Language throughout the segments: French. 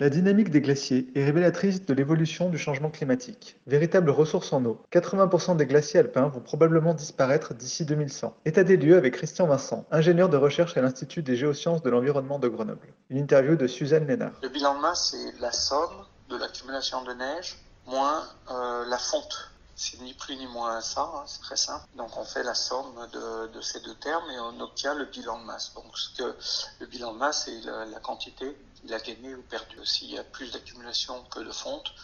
La dynamique des glaciers est révélatrice de l'évolution du changement climatique. Véritable ressource en eau, 80% des glaciers alpins vont probablement disparaître d'ici 2100. État des lieux avec Christian Vincent, ingénieur de recherche à l'Institut des géosciences de l'environnement de Grenoble. Une interview de Suzanne Lénard. Le bilan de masse, c'est la somme de l'accumulation de neige moins euh, la fonte. C'est ni plus ni moins ça, hein, c'est très simple. Donc on fait la somme de, ces deux termes et on obtient le bilan de masse. Donc ce que le bilan de masse, c'est la, quantité il a gagné ou perdu. S'il y a plus d'accumulation que de fonte,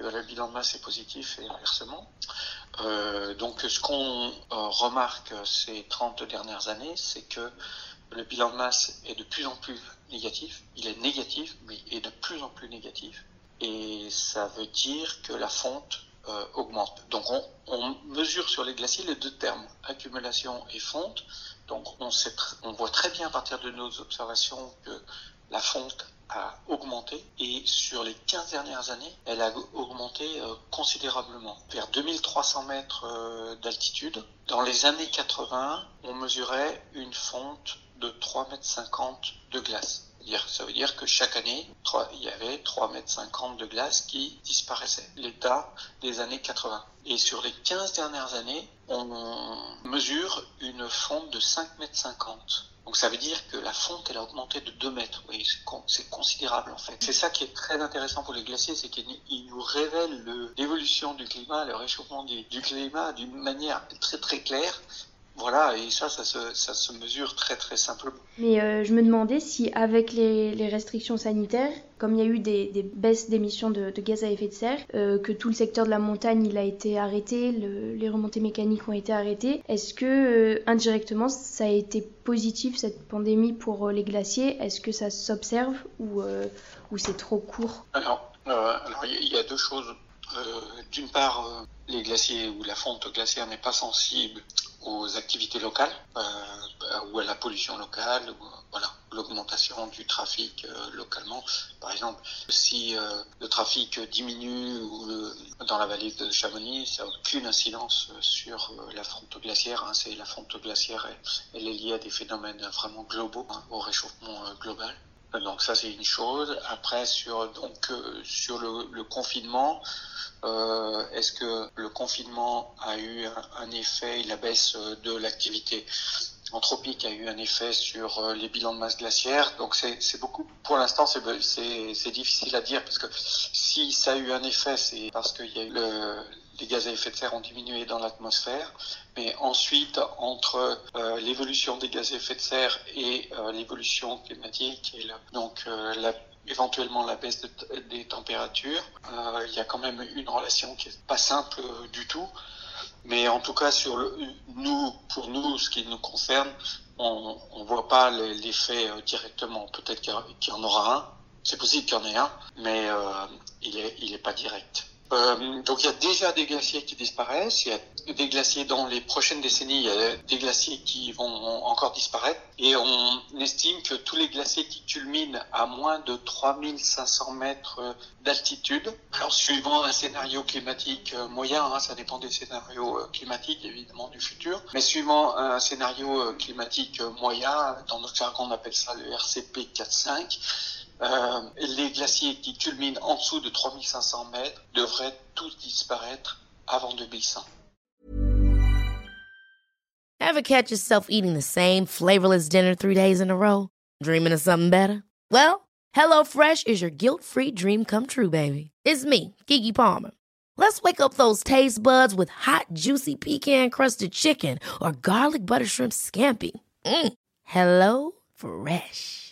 eh le bilan de masse est positif et inversement. Euh, donc ce qu'on euh, remarque ces 30 dernières années, c'est que le bilan de masse est de plus en plus négatif. Il est négatif, mais est de plus en plus négatif. Et ça veut dire que la fonte euh, augmente. Donc on, mesure sur les glaciers les deux termes, accumulation et fonte. Donc on voit très bien à partir de nos observations que la fonte a augmenté et sur les 15 dernières années, elle a augmenté euh, considérablement, vers 2300 mètres euh, d'altitude. Dans les années 80, on mesurait une fonte de 3,50 mètres de glace. Ça veut dire que chaque année, il y avait 3,50 mètres de glace qui disparaissaient. L'état des années 80. Et sur les 15 dernières années, on mesure une fonte de 5,50 mètres. Donc ça veut dire que la fonte, elle a augmenté de 2 mètres. Oui, c'est considérable en fait. C'est ça qui est très intéressant pour les glaciers, c'est qu'ils nous révèlent l'évolution du climat, le réchauffement du climat d'une manière très très claire voilà, et ça, ça se, ça se mesure très très simplement. Mais euh, je me demandais si avec les, les, restrictions sanitaires, comme il y a eu des, des baisses d'émissions de, de, gaz à effet de serre, euh, que tout le secteur de la montagne il a été arrêté, le, les remontées mécaniques ont été arrêtées, est-ce que euh, indirectement ça a été positif cette pandémie pour les glaciers? Est-ce que ça s'observe ou, ou c'est trop court? Alors, alors il y a deux choses. D'une part, les glaciers ou la fonte glaciaire n'est pas sensible aux activités locales euh, ou à la pollution locale, ou, voilà, l'augmentation du trafic euh, localement. Par exemple, si euh, le trafic diminue dans la vallée de Chamonix, ça n'a aucune incidence sur la fonte glaciaire. Hein, c'est la fonte glaciaire, elle, elle, est liée à des phénomènes vraiment globaux, hein, au réchauffement global. Donc ça c'est une chose. Après sur donc sur le, le confinement, euh, est-ce que le confinement a eu un, effet, la baisse de l'activité anthropique a eu un effet sur euh, les bilans de masse glaciaire? Donc c'est beaucoup, pour l'instant c'est difficile à dire parce que si ça a eu un effet, c'est parce que y a eu le, les gaz à effet de serre ont diminué dans l'atmosphère. Mais ensuite, entre euh, l'évolution des gaz à effet de serre et euh, l'évolution climatique et donc euh, éventuellement la baisse de des températures, il y a quand même une relation qui est pas simple du tout. Mais en tout cas, sur nous, pour nous, ce qui nous concerne, on ne voit pas l'effet directement. Peut-être qu'il y, en aura un. C'est possible qu'il y en ait un, mais il est, il est pas direct. Euh, donc il y a déjà des glaciers qui disparaissent, il y a des glaciers dans les prochaines décennies, il y a des glaciers qui vont encore disparaître. Et on estime que tous les glaciers qui culminent à moins de 3500 mètres d'altitude, alors suivant un scénario climatique euh, moyen, hein, ça dépend des scénarios euh, climatiques évidemment du futur, mais suivant un scénario climatique moyen, dans notre jargon on appelle ça le RCP 4-5, euh, les glaciers qui culminent en dessous de 3500 mètres devraient tous disparaître avant 2100. Ever catch yourself eating the same flavorless dinner three days in a row? Dreaming of something better? Well, HelloFresh is your guilt-free dream come true, baby. It's me, Kiki Palmer. Let's wake up those taste buds with hot, juicy pecan-crusted chicken or garlic butter shrimp scampi. Mm. Hello Fresh.